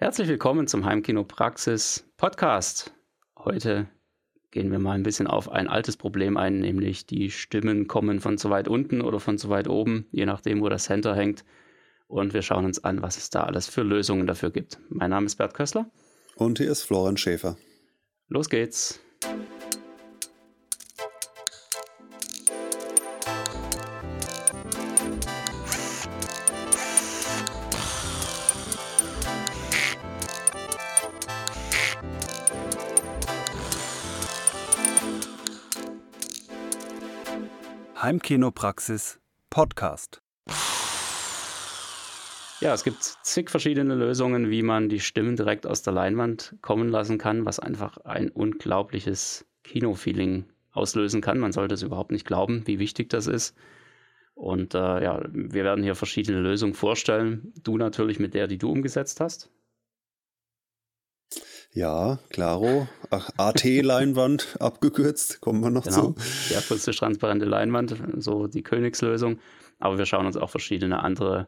Herzlich willkommen zum Heimkino Praxis Podcast. Heute gehen wir mal ein bisschen auf ein altes Problem ein, nämlich die Stimmen kommen von zu weit unten oder von zu weit oben, je nachdem, wo das Center hängt. Und wir schauen uns an, was es da alles für Lösungen dafür gibt. Mein Name ist Bert Kössler. Und hier ist Florian Schäfer. Los geht's. Heimkinopraxis Podcast. Ja, es gibt zig verschiedene Lösungen, wie man die Stimmen direkt aus der Leinwand kommen lassen kann, was einfach ein unglaubliches Kinofeeling auslösen kann. Man sollte es überhaupt nicht glauben, wie wichtig das ist. Und äh, ja, wir werden hier verschiedene Lösungen vorstellen. Du natürlich mit der, die du umgesetzt hast. Ja, klaro. AT-Leinwand abgekürzt, kommen wir noch genau. zu. Die akustisch transparente Leinwand, so die Königslösung. Aber wir schauen uns auch verschiedene andere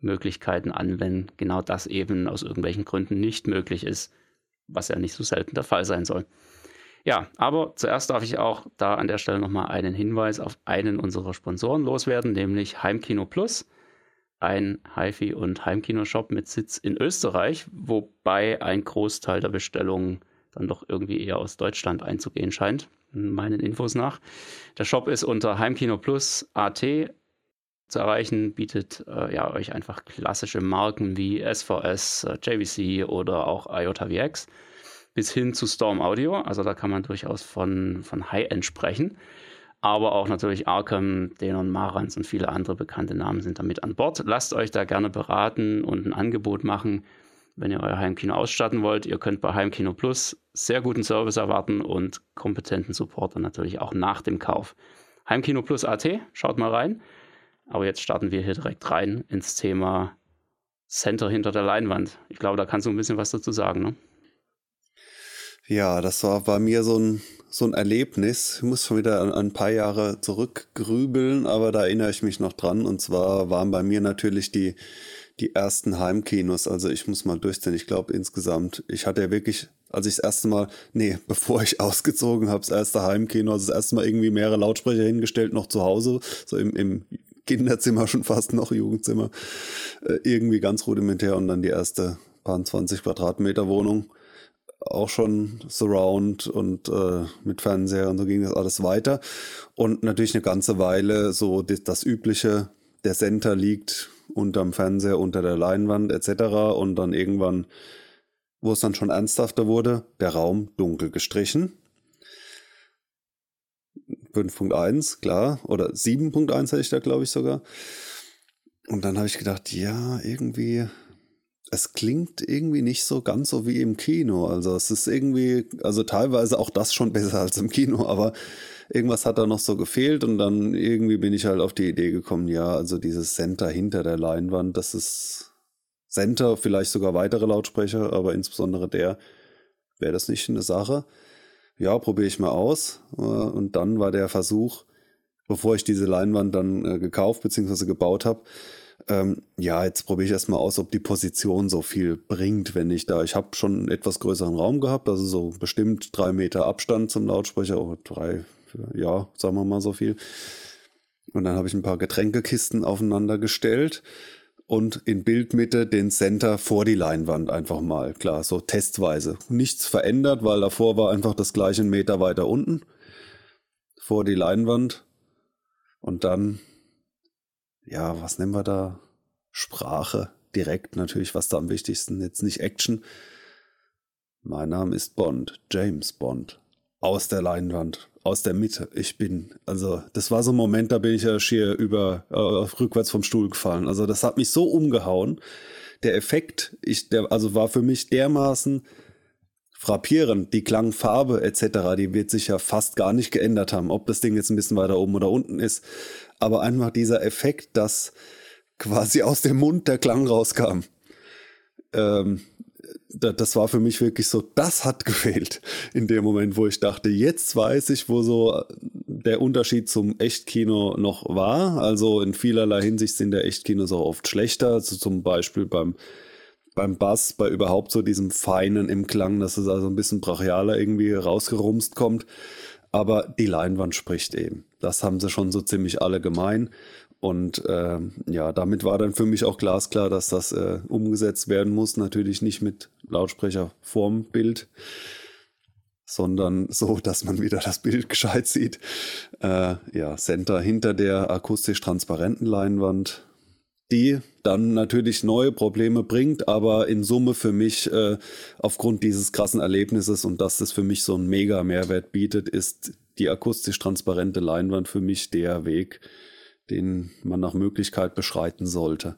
Möglichkeiten an, wenn genau das eben aus irgendwelchen Gründen nicht möglich ist, was ja nicht so selten der Fall sein soll. Ja, aber zuerst darf ich auch da an der Stelle nochmal einen Hinweis auf einen unserer Sponsoren loswerden, nämlich Heimkino Plus ein HiFi- und Heimkinoshop mit Sitz in Österreich, wobei ein Großteil der Bestellungen dann doch irgendwie eher aus Deutschland einzugehen scheint, meinen Infos nach. Der Shop ist unter Heimkino Plus AT zu erreichen, bietet äh, ja, euch einfach klassische Marken wie SVS, äh, JVC oder auch IOTA VX bis hin zu Storm Audio. Also da kann man durchaus von, von High-End sprechen aber auch natürlich Arkham, Denon Marans und viele andere bekannte Namen sind damit an Bord. Lasst euch da gerne beraten und ein Angebot machen, wenn ihr euer Heimkino ausstatten wollt. Ihr könnt bei Heimkino Plus sehr guten Service erwarten und kompetenten Support natürlich auch nach dem Kauf. Heimkino Plus AT, schaut mal rein. Aber jetzt starten wir hier direkt rein ins Thema Center hinter der Leinwand. Ich glaube, da kannst du ein bisschen was dazu sagen, ne? Ja, das war bei mir so ein, so ein Erlebnis. Ich muss schon wieder ein paar Jahre zurückgrübeln, aber da erinnere ich mich noch dran. Und zwar waren bei mir natürlich die, die ersten Heimkinos. Also ich muss mal durchziehen. Ich glaube insgesamt, ich hatte ja wirklich, als ich das erste Mal, nee, bevor ich ausgezogen habe, das erste Heimkino, also das erste Mal irgendwie mehrere Lautsprecher hingestellt, noch zu Hause, so im, im Kinderzimmer schon fast noch, Jugendzimmer, äh, irgendwie ganz rudimentär und dann die erste paar 20 Quadratmeter Wohnung auch schon Surround und äh, mit Fernseher und so ging das alles weiter. Und natürlich eine ganze Weile so das, das übliche, der Center liegt unterm Fernseher, unter der Leinwand etc. Und dann irgendwann, wo es dann schon ernsthafter wurde, der Raum dunkel gestrichen. 5.1, klar, oder 7.1 hatte ich da, glaube ich, sogar. Und dann habe ich gedacht, ja, irgendwie es klingt irgendwie nicht so ganz so wie im Kino. Also es ist irgendwie, also teilweise auch das schon besser als im Kino, aber irgendwas hat da noch so gefehlt und dann irgendwie bin ich halt auf die Idee gekommen, ja, also dieses Center hinter der Leinwand, das ist Center, vielleicht sogar weitere Lautsprecher, aber insbesondere der, wäre das nicht eine Sache? Ja, probiere ich mal aus. Äh, und dann war der Versuch, bevor ich diese Leinwand dann äh, gekauft bzw. gebaut habe, ähm, ja, jetzt probiere ich erstmal aus, ob die Position so viel bringt, wenn ich da. Ich habe schon einen etwas größeren Raum gehabt, also so bestimmt drei Meter Abstand zum Lautsprecher, oder drei, ja, sagen wir mal so viel. Und dann habe ich ein paar Getränkekisten aufeinander gestellt und in Bildmitte den Center vor die Leinwand einfach mal, klar, so testweise. Nichts verändert, weil davor war einfach das gleiche Meter weiter unten vor die Leinwand. Und dann ja, was nennen wir da? Sprache direkt natürlich, was da am wichtigsten, jetzt nicht Action. Mein Name ist Bond, James Bond. Aus der Leinwand, aus der Mitte. Ich bin, also, das war so ein Moment, da bin ich ja schier über, äh, rückwärts vom Stuhl gefallen. Also, das hat mich so umgehauen. Der Effekt, ich, der, also war für mich dermaßen frappierend. Die Klangfarbe etc., die wird sich ja fast gar nicht geändert haben, ob das Ding jetzt ein bisschen weiter oben oder unten ist aber einfach dieser Effekt, dass quasi aus dem Mund der Klang rauskam. Ähm, das war für mich wirklich so, das hat gefehlt in dem Moment, wo ich dachte, jetzt weiß ich, wo so der Unterschied zum Echtkino noch war. Also in vielerlei Hinsicht sind der Echtkinos auch oft schlechter. Also zum Beispiel beim beim Bass, bei überhaupt so diesem Feinen im Klang, dass es also ein bisschen brachialer irgendwie rausgerumst kommt. Aber die Leinwand spricht eben. Das haben sie schon so ziemlich alle gemein. Und äh, ja, damit war dann für mich auch glasklar, dass das äh, umgesetzt werden muss. Natürlich nicht mit Lautsprecher vorm Bild, sondern so, dass man wieder das Bild gescheit sieht. Äh, ja, Center hinter der akustisch transparenten Leinwand, die dann natürlich neue Probleme bringt, aber in Summe für mich äh, aufgrund dieses krassen Erlebnisses und dass es für mich so einen mega Mehrwert bietet, ist die akustisch transparente Leinwand für mich der Weg, den man nach Möglichkeit beschreiten sollte.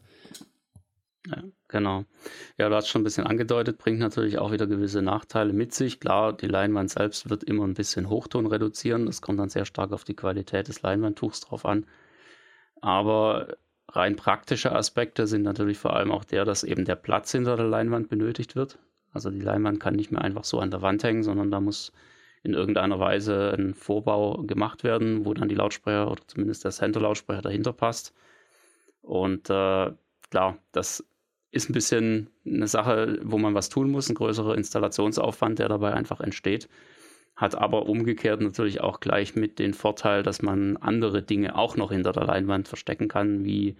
Ja, genau. Ja, du hast schon ein bisschen angedeutet, bringt natürlich auch wieder gewisse Nachteile mit sich. Klar, die Leinwand selbst wird immer ein bisschen Hochton reduzieren. Das kommt dann sehr stark auf die Qualität des Leinwandtuchs drauf an. Aber rein praktische Aspekte sind natürlich vor allem auch der, dass eben der Platz hinter der Leinwand benötigt wird. Also die Leinwand kann nicht mehr einfach so an der Wand hängen, sondern da muss in irgendeiner Weise ein Vorbau gemacht werden, wo dann die Lautsprecher oder zumindest der Center-Lautsprecher dahinter passt. Und äh, klar, das ist ein bisschen eine Sache, wo man was tun muss, ein größerer Installationsaufwand, der dabei einfach entsteht. Hat aber umgekehrt natürlich auch gleich mit den Vorteil, dass man andere Dinge auch noch hinter der Leinwand verstecken kann, wie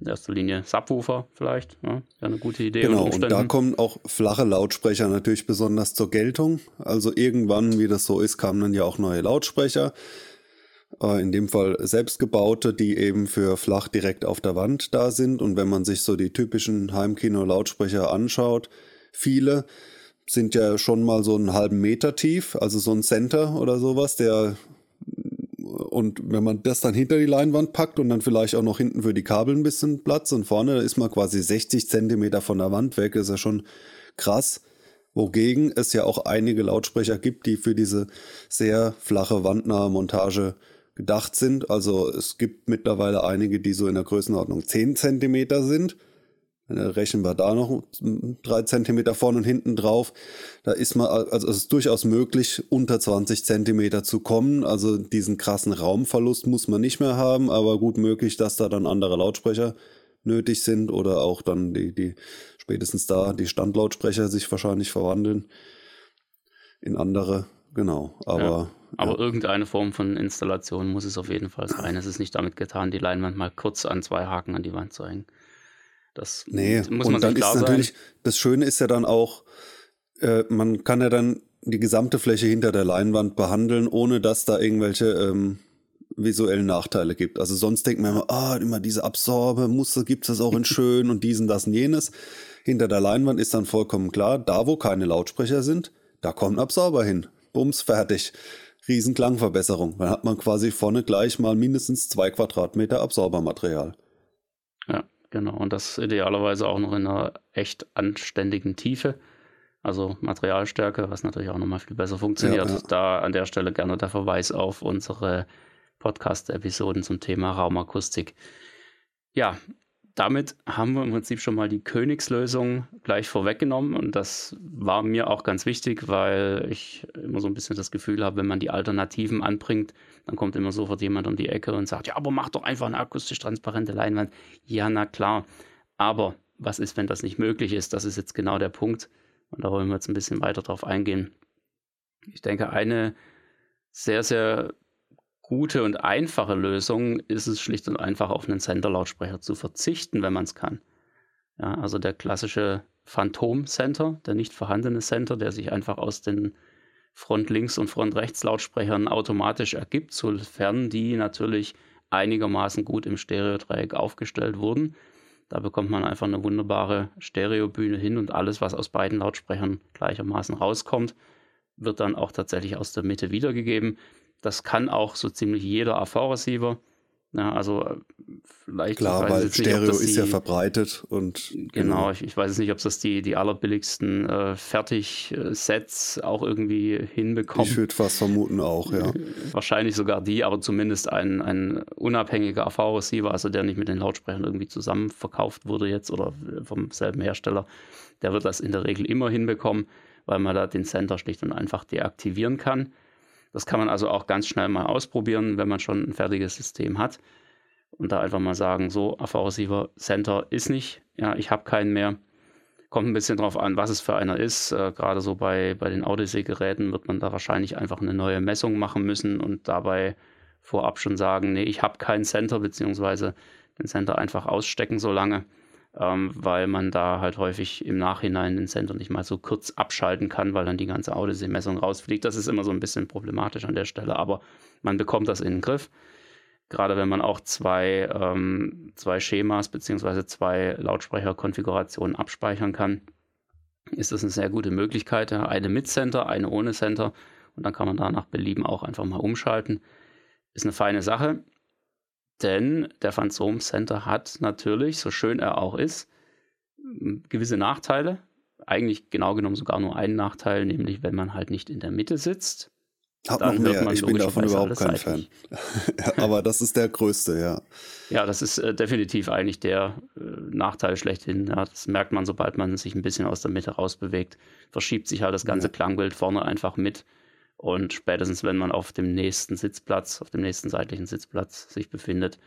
in erster Linie Subwoofer vielleicht. Ja, eine gute Idee. Genau, und da kommen auch flache Lautsprecher natürlich besonders zur Geltung. Also irgendwann, wie das so ist, kamen dann ja auch neue Lautsprecher. Äh, in dem Fall selbstgebaute, die eben für flach direkt auf der Wand da sind. Und wenn man sich so die typischen Heimkino-Lautsprecher anschaut, viele sind ja schon mal so einen halben Meter tief, also so ein Center oder sowas, der und wenn man das dann hinter die Leinwand packt und dann vielleicht auch noch hinten für die Kabel ein bisschen Platz und vorne ist man quasi 60 Zentimeter von der Wand weg, ist ja schon krass. Wogegen es ja auch einige Lautsprecher gibt, die für diese sehr flache wandnahe Montage gedacht sind. Also es gibt mittlerweile einige, die so in der Größenordnung 10 Zentimeter sind. Dann rechnen wir da noch drei Zentimeter vorne und hinten drauf. Da ist man, also es ist durchaus möglich, unter 20 Zentimeter zu kommen. Also diesen krassen Raumverlust muss man nicht mehr haben, aber gut möglich, dass da dann andere Lautsprecher nötig sind oder auch dann die, die spätestens da die Standlautsprecher sich wahrscheinlich verwandeln in andere. Genau, aber. Ja, aber ja. irgendeine Form von Installation muss es auf jeden Fall sein. Es ist nicht damit getan, die Leinwand mal kurz an zwei Haken an die Wand zu hängen. Das nee, muss man und dann ist natürlich, das Schöne ist ja dann auch, äh, man kann ja dann die gesamte Fläche hinter der Leinwand behandeln, ohne dass da irgendwelche ähm, visuellen Nachteile gibt. Also sonst denkt man immer, ah, immer diese Absorbe, Muster gibt es das auch in schön und diesen, das und jenes. Hinter der Leinwand ist dann vollkommen klar, da wo keine Lautsprecher sind, da kommt Absorber hin. Bums, fertig. Riesenklangverbesserung. Dann hat man quasi vorne gleich mal mindestens zwei Quadratmeter Absorbermaterial. Genau, und das idealerweise auch noch in einer echt anständigen Tiefe. Also Materialstärke, was natürlich auch nochmal viel besser funktioniert. Ja, ja. Da an der Stelle gerne der Verweis auf unsere Podcast-Episoden zum Thema Raumakustik. Ja, damit haben wir im Prinzip schon mal die Königslösung gleich vorweggenommen und das war mir auch ganz wichtig, weil ich immer so ein bisschen das Gefühl habe, wenn man die Alternativen anbringt, dann kommt immer sofort jemand um die Ecke und sagt, ja, aber mach doch einfach eine akustisch transparente Leinwand. Ja, na klar. Aber was ist, wenn das nicht möglich ist? Das ist jetzt genau der Punkt und da wollen wir jetzt ein bisschen weiter drauf eingehen. Ich denke, eine sehr, sehr gute und einfache Lösung ist es schlicht und einfach auf einen Center-Lautsprecher zu verzichten, wenn man es kann. Ja, also der klassische Phantom-Center, der nicht vorhandene Center, der sich einfach aus den Front-Links- und Front-Rechts-Lautsprechern automatisch ergibt, sofern die natürlich einigermaßen gut im Stereodreieck aufgestellt wurden. Da bekommt man einfach eine wunderbare Stereobühne hin und alles, was aus beiden Lautsprechern gleichermaßen rauskommt, wird dann auch tatsächlich aus der Mitte wiedergegeben. Das kann auch so ziemlich jeder AV-Receiver. Ja, also äh, vielleicht. Klar, weil Stereo nicht, ist die, ja verbreitet und. Genau, genau. Ich, ich, weiß nicht, ob das die, die allerbilligsten äh, Fertig-Sets auch irgendwie hinbekommen. Ich würde fast vermuten auch, ja. Wahrscheinlich sogar die, aber zumindest ein, ein unabhängiger AV-Receiver, also der nicht mit den Lautsprechern irgendwie zusammen verkauft wurde jetzt oder vom selben Hersteller, der wird das in der Regel immer hinbekommen, weil man da den Center schlicht und einfach deaktivieren kann. Das kann man also auch ganz schnell mal ausprobieren, wenn man schon ein fertiges System hat. Und da einfach mal sagen, so, AV-Receiver Center ist nicht, ja, ich habe keinen mehr. Kommt ein bisschen drauf an, was es für einer ist. Äh, Gerade so bei, bei den Odyssey-Geräten wird man da wahrscheinlich einfach eine neue Messung machen müssen und dabei vorab schon sagen, nee, ich habe keinen Center, beziehungsweise den Center einfach ausstecken so lange, ähm, weil man da halt häufig im Nachhinein den Center nicht mal so kurz abschalten kann, weil dann die ganze Odyssey-Messung rausfliegt. Das ist immer so ein bisschen problematisch an der Stelle, aber man bekommt das in den Griff gerade wenn man auch zwei, ähm, zwei Schemas bzw. zwei Lautsprecherkonfigurationen abspeichern kann, ist das eine sehr gute Möglichkeit. Eine mit Center, eine ohne Center und dann kann man da nach Belieben auch einfach mal umschalten. Ist eine feine Sache, denn der Phantom Center hat natürlich, so schön er auch ist, gewisse Nachteile. Eigentlich genau genommen sogar nur einen Nachteil, nämlich wenn man halt nicht in der Mitte sitzt, hab noch mehr, ich bin davon überhaupt kein Fan. aber das ist der größte, ja. Ja, das ist äh, definitiv eigentlich der äh, Nachteil schlechthin. Ja, das merkt man, sobald man sich ein bisschen aus der Mitte rausbewegt, verschiebt sich halt das ganze ja. Klangbild vorne einfach mit. Und spätestens, wenn man auf dem nächsten Sitzplatz, auf dem nächsten seitlichen Sitzplatz sich befindet,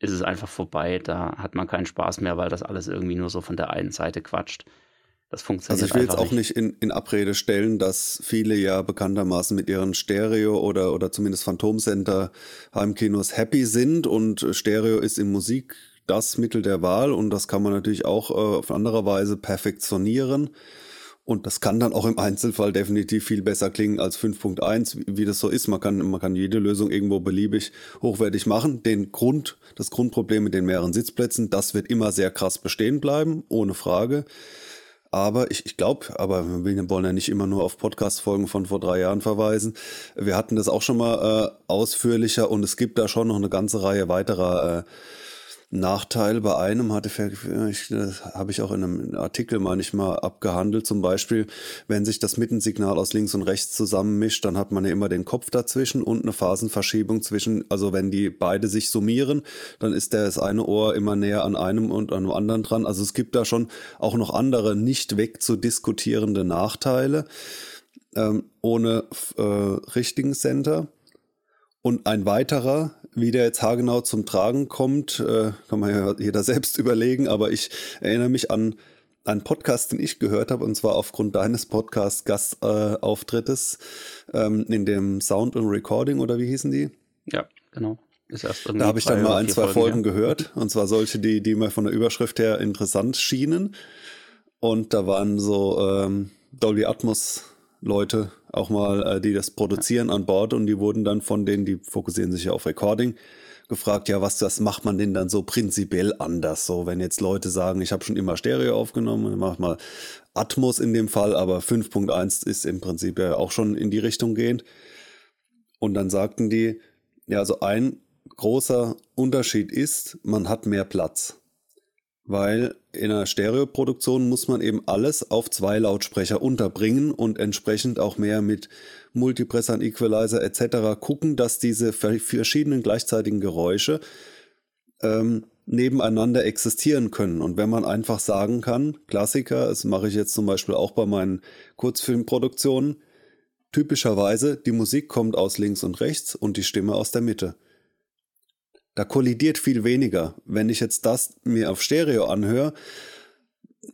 ist es einfach vorbei. Da hat man keinen Spaß mehr, weil das alles irgendwie nur so von der einen Seite quatscht. Das funktioniert Also ich will jetzt auch nicht in, in Abrede stellen, dass viele ja bekanntermaßen mit ihren Stereo- oder, oder zumindest Phantomcenter Heimkinos happy sind und Stereo ist in Musik das Mittel der Wahl und das kann man natürlich auch äh, auf andere Weise perfektionieren. Und das kann dann auch im Einzelfall definitiv viel besser klingen als 5.1, wie das so ist. Man kann, man kann jede Lösung irgendwo beliebig hochwertig machen. Den Grund, das Grundproblem mit den mehreren Sitzplätzen, das wird immer sehr krass bestehen bleiben, ohne Frage. Aber ich, ich glaube, aber wir wollen ja nicht immer nur auf Podcast-Folgen von vor drei Jahren verweisen. Wir hatten das auch schon mal äh, ausführlicher und es gibt da schon noch eine ganze Reihe weiterer äh, Nachteil bei einem hatte ich, das habe ich auch in einem Artikel manchmal abgehandelt. Zum Beispiel, wenn sich das Mittensignal aus links und rechts zusammenmischt, dann hat man ja immer den Kopf dazwischen und eine Phasenverschiebung zwischen, also wenn die beide sich summieren, dann ist das eine Ohr immer näher an einem und an dem anderen dran. Also es gibt da schon auch noch andere nicht wegzudiskutierende Nachteile ähm, ohne äh, richtigen Center. Und ein weiterer wie der jetzt haargenau zum Tragen kommt, äh, kann man ja jeder selbst überlegen, aber ich erinnere mich an einen Podcast, den ich gehört habe, und zwar aufgrund deines Podcast-Gastauftrittes äh, ähm, in dem Sound und Recording, oder wie hießen die? Ja, genau. da habe ich dann mal ein, zwei Folgen, Folgen ja. gehört, und zwar solche, die, die mir von der Überschrift her interessant schienen. Und da waren so ähm, Dolby Atmos Leute auch mal, äh, die das produzieren an Bord und die wurden dann von denen, die fokussieren sich ja auf Recording, gefragt, ja, was das macht man denn dann so prinzipiell anders? So, wenn jetzt Leute sagen, ich habe schon immer Stereo aufgenommen, dann mach mal Atmos in dem Fall, aber 5.1 ist im Prinzip ja auch schon in die Richtung gehend. Und dann sagten die, ja, also ein großer Unterschied ist, man hat mehr Platz weil in einer Stereoproduktion muss man eben alles auf zwei Lautsprecher unterbringen und entsprechend auch mehr mit Multipressern, Equalizer etc. gucken, dass diese verschiedenen gleichzeitigen Geräusche ähm, nebeneinander existieren können. Und wenn man einfach sagen kann, Klassiker, das mache ich jetzt zum Beispiel auch bei meinen Kurzfilmproduktionen, typischerweise die Musik kommt aus links und rechts und die Stimme aus der Mitte. Da kollidiert viel weniger. Wenn ich jetzt das mir auf Stereo anhöre,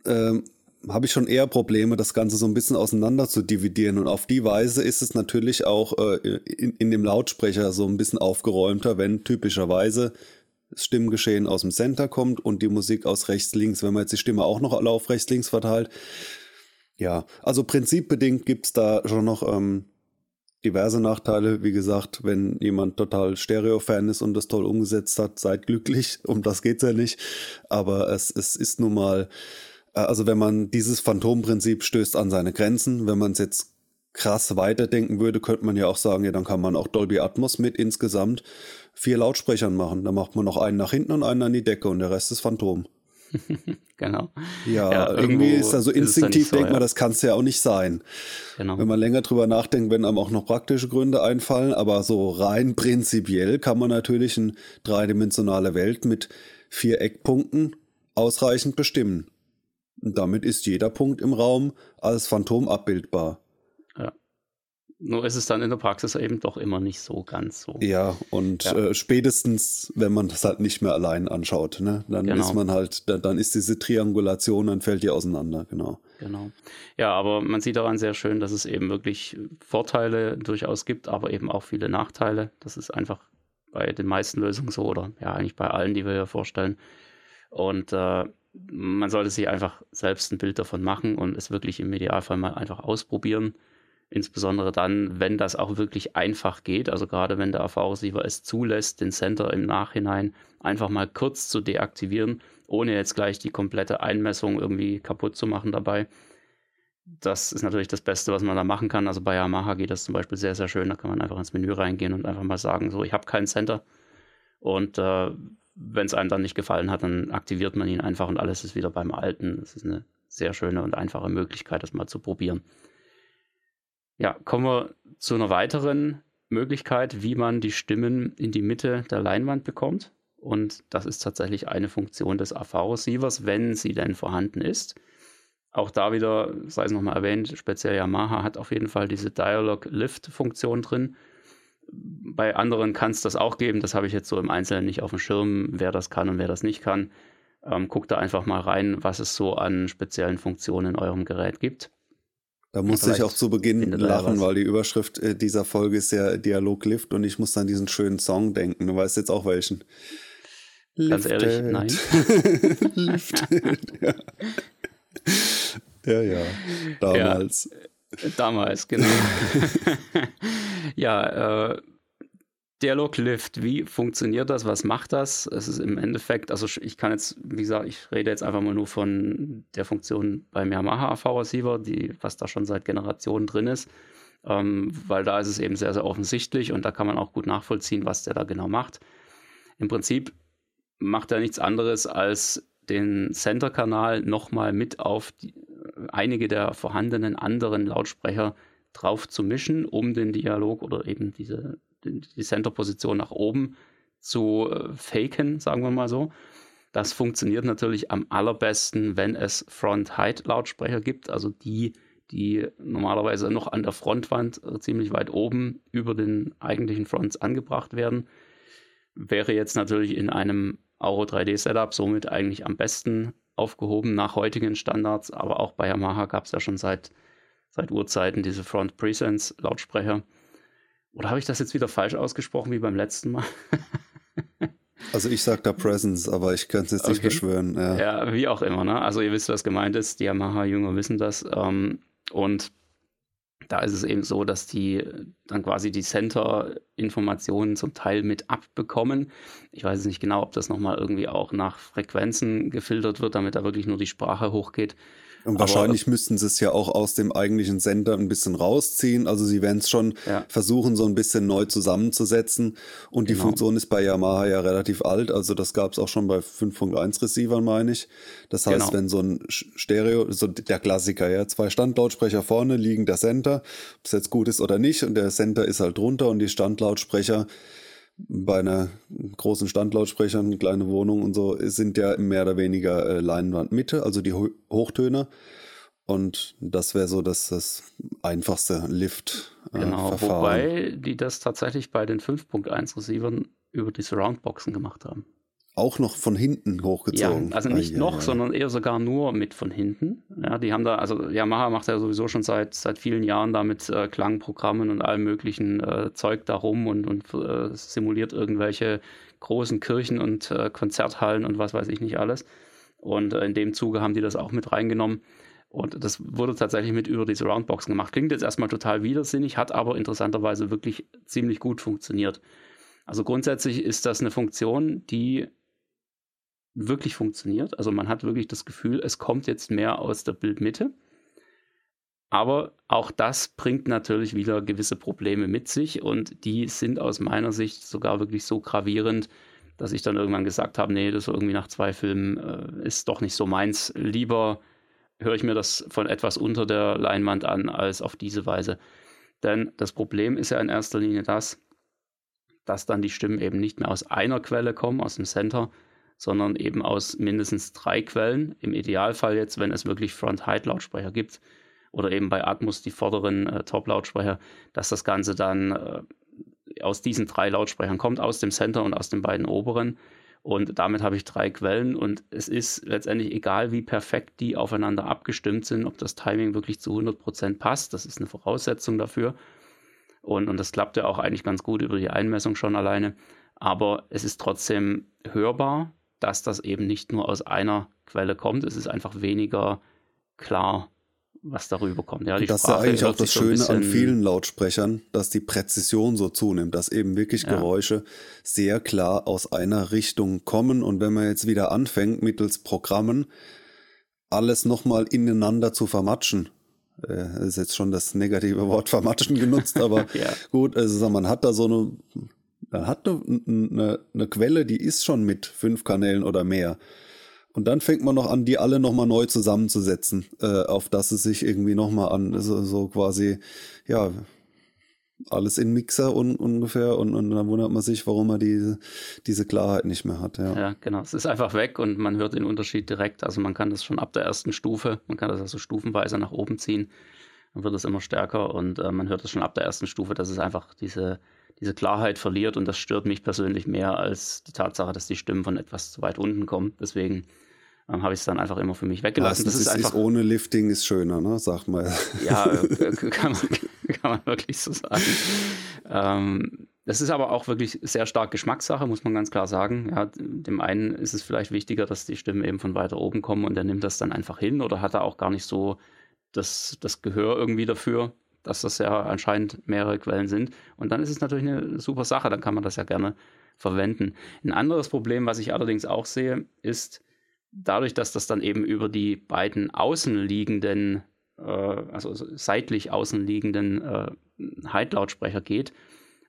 ähm, habe ich schon eher Probleme, das Ganze so ein bisschen auseinander zu dividieren. Und auf die Weise ist es natürlich auch äh, in, in dem Lautsprecher so ein bisschen aufgeräumter, wenn typischerweise das Stimmgeschehen aus dem Center kommt und die Musik aus rechts, links. Wenn man jetzt die Stimme auch noch alle auf rechts, links verteilt. Ja, also prinzipbedingt gibt es da schon noch ähm, diverse Nachteile. Wie gesagt, wenn jemand total Stereo-Fan ist und das toll umgesetzt hat, seid glücklich. Um das geht's ja nicht. Aber es, es ist nun mal, äh, also wenn man dieses Phantomprinzip stößt an seine Grenzen, wenn man es jetzt krass weiterdenken würde, könnte man ja auch sagen, ja, dann kann man auch Dolby Atmos mit insgesamt vier Lautsprechern machen. Da macht man noch einen nach hinten und einen an die Decke und der Rest ist Phantom. genau. Ja, ja irgendwie ist da so instinktiv, so, denkt man, ja. das kann es ja auch nicht sein. Genau. Wenn man länger drüber nachdenkt, werden einem auch noch praktische Gründe einfallen, aber so rein prinzipiell kann man natürlich eine dreidimensionale Welt mit vier Eckpunkten ausreichend bestimmen. Und damit ist jeder Punkt im Raum als Phantom abbildbar. Ja. Nur ist es dann in der Praxis eben doch immer nicht so ganz so. Ja, und ja. Äh, spätestens, wenn man das halt nicht mehr allein anschaut, ne, dann genau. ist man halt, dann, dann ist diese Triangulation, dann fällt die auseinander, genau. Genau. Ja, aber man sieht daran sehr schön, dass es eben wirklich Vorteile durchaus gibt, aber eben auch viele Nachteile. Das ist einfach bei den meisten Lösungen so oder ja, eigentlich bei allen, die wir hier vorstellen. Und äh, man sollte sich einfach selbst ein Bild davon machen und es wirklich im Idealfall mal einfach ausprobieren Insbesondere dann, wenn das auch wirklich einfach geht, also gerade wenn der AV-Receiver es zulässt, den Center im Nachhinein einfach mal kurz zu deaktivieren, ohne jetzt gleich die komplette Einmessung irgendwie kaputt zu machen dabei. Das ist natürlich das Beste, was man da machen kann. Also bei Yamaha geht das zum Beispiel sehr, sehr schön. Da kann man einfach ins Menü reingehen und einfach mal sagen, so, ich habe keinen Center. Und äh, wenn es einem dann nicht gefallen hat, dann aktiviert man ihn einfach und alles ist wieder beim Alten. Das ist eine sehr schöne und einfache Möglichkeit, das mal zu probieren. Ja, kommen wir zu einer weiteren Möglichkeit, wie man die Stimmen in die Mitte der Leinwand bekommt. Und das ist tatsächlich eine Funktion des AV-Receivers, wenn sie denn vorhanden ist. Auch da wieder, sei es nochmal erwähnt, speziell Yamaha hat auf jeden Fall diese Dialog-Lift-Funktion drin. Bei anderen kann es das auch geben. Das habe ich jetzt so im Einzelnen nicht auf dem Schirm, wer das kann und wer das nicht kann. Ähm, guckt da einfach mal rein, was es so an speziellen Funktionen in eurem Gerät gibt. Da musste ich auch zu Beginn lachen, weil die Überschrift äh, dieser Folge ist ja Dialog Lift und ich muss an diesen schönen Song denken. Du weißt jetzt auch welchen. Ganz ehrlich, nein. Lifted, ja. ja, ja, damals. Ja, damals, genau. ja, äh, Dialoglift, wie funktioniert das? Was macht das? Es ist im Endeffekt, also ich kann jetzt, wie gesagt, ich rede jetzt einfach mal nur von der Funktion beim Yamaha AV-Receiver, was da schon seit Generationen drin ist, ähm, weil da ist es eben sehr, sehr offensichtlich und da kann man auch gut nachvollziehen, was der da genau macht. Im Prinzip macht er nichts anderes als den Center-Kanal nochmal mit auf die, einige der vorhandenen anderen Lautsprecher drauf zu mischen, um den Dialog oder eben diese die Center-Position nach oben zu äh, faken, sagen wir mal so. Das funktioniert natürlich am allerbesten, wenn es Front-Height-Lautsprecher gibt, also die, die normalerweise noch an der Frontwand äh, ziemlich weit oben über den eigentlichen Fronts angebracht werden. Wäre jetzt natürlich in einem Auro 3D-Setup somit eigentlich am besten aufgehoben nach heutigen Standards, aber auch bei Yamaha gab es ja schon seit, seit Urzeiten diese Front Presence Lautsprecher. Oder habe ich das jetzt wieder falsch ausgesprochen wie beim letzten Mal? also ich sage da Presence, aber ich kann es jetzt okay. nicht beschwören. Ja. ja. wie auch immer. Ne? Also ihr wisst, was gemeint ist. Die Yamaha-Jünger wissen das. Ähm, und da ist es eben so, dass die dann quasi die Center-Informationen zum Teil mit abbekommen. Ich weiß nicht genau, ob das nochmal irgendwie auch nach Frequenzen gefiltert wird, damit da wirklich nur die Sprache hochgeht. Und wahrscheinlich Aber, müssten sie es ja auch aus dem eigentlichen Sender ein bisschen rausziehen. Also sie werden es schon ja. versuchen, so ein bisschen neu zusammenzusetzen. Und genau. die Funktion ist bei Yamaha ja relativ alt. Also das gab es auch schon bei 5.1 Receivern, meine ich. Das heißt, genau. wenn so ein Stereo, so der Klassiker, ja, zwei Standlautsprecher vorne liegen der Center, ob es jetzt gut ist oder nicht, und der Center ist halt drunter und die Standlautsprecher bei einer großen Standlautsprecher, eine kleine Wohnung und so, sind ja mehr oder weniger äh, Leinwandmitte, also die Ho Hochtöner. Und das wäre so das, das einfachste Lift. Äh, genau, Verfahren. wobei die das tatsächlich bei den 5.1 Receivern über die Surroundboxen gemacht haben auch noch von hinten hochgezogen. Ja, also nicht ah, noch, ja, ja. sondern eher sogar nur mit von hinten. Ja, die haben da, also Yamaha macht ja sowieso schon seit, seit vielen Jahren da mit äh, Klangprogrammen und allem möglichen äh, Zeug darum und, und äh, simuliert irgendwelche großen Kirchen und äh, Konzerthallen und was weiß ich nicht alles. Und äh, in dem Zuge haben die das auch mit reingenommen. Und das wurde tatsächlich mit über diese Roundboxen gemacht. Klingt jetzt erstmal total widersinnig, hat aber interessanterweise wirklich ziemlich gut funktioniert. Also grundsätzlich ist das eine Funktion, die wirklich funktioniert. Also man hat wirklich das Gefühl, es kommt jetzt mehr aus der Bildmitte. Aber auch das bringt natürlich wieder gewisse Probleme mit sich und die sind aus meiner Sicht sogar wirklich so gravierend, dass ich dann irgendwann gesagt habe, nee, das irgendwie nach zwei Filmen äh, ist doch nicht so meins. Lieber höre ich mir das von etwas unter der Leinwand an als auf diese Weise. Denn das Problem ist ja in erster Linie das, dass dann die Stimmen eben nicht mehr aus einer Quelle kommen, aus dem Center, sondern eben aus mindestens drei Quellen. Im Idealfall jetzt, wenn es wirklich Front-Height-Lautsprecher gibt. oder eben bei Atmos die vorderen äh, Top-Lautsprecher, dass das Ganze dann äh, aus diesen drei Lautsprechern kommt, aus dem Center und aus den beiden oberen. Und damit habe ich drei Quellen und es ist letztendlich egal, wie perfekt die aufeinander abgestimmt sind, ob das Timing wirklich zu 100% passt. Das ist eine Voraussetzung dafür. Und, und das klappt ja auch eigentlich ganz gut über die Einmessung schon alleine. Aber es ist trotzdem hörbar, dass das eben nicht nur aus einer Quelle kommt. Es ist einfach weniger klar, was darüber kommt. Ja, das ist ja eigentlich auch das Schöne an vielen Lautsprechern, dass die Präzision so zunimmt, dass eben wirklich ja. Geräusche sehr klar aus einer Richtung kommen. Und wenn man jetzt wieder anfängt, mittels Programmen alles nochmal ineinander zu vermatschen, äh, ist jetzt schon das negative Wort vermatschen genutzt, aber ja. gut, also man hat da so eine, man hat eine, eine, eine Quelle, die ist schon mit fünf Kanälen oder mehr. Und dann fängt man noch an, die alle nochmal neu zusammenzusetzen, äh, auf dass es sich irgendwie nochmal an, so, so quasi, ja, alles in Mixer un, ungefähr und, und dann wundert man sich, warum man diese, diese Klarheit nicht mehr hat. Ja. ja, genau. Es ist einfach weg und man hört den Unterschied direkt. Also man kann das schon ab der ersten Stufe, man kann das also stufenweise nach oben ziehen, dann wird es immer stärker und äh, man hört es schon ab der ersten Stufe, dass es einfach diese, diese Klarheit verliert und das stört mich persönlich mehr als die Tatsache, dass die Stimmen von etwas zu weit unten kommen. Deswegen ähm, habe ich es dann einfach immer für mich weggelassen. Ja, das, ist, ist einfach ist ohne Lifting ist schöner, ne? Sag mal. Ja, äh, kann man, kann man wirklich so sagen. Ähm, das ist aber auch wirklich sehr stark Geschmackssache, muss man ganz klar sagen. Ja, dem einen ist es vielleicht wichtiger, dass die Stimmen eben von weiter oben kommen und der nimmt das dann einfach hin oder hat er auch gar nicht so das, das Gehör irgendwie dafür, dass das ja anscheinend mehrere Quellen sind. Und dann ist es natürlich eine super Sache, dann kann man das ja gerne verwenden. Ein anderes Problem, was ich allerdings auch sehe, ist, dadurch, dass das dann eben über die beiden außenliegenden, äh, also seitlich außenliegenden äh, Heitlautsprecher geht,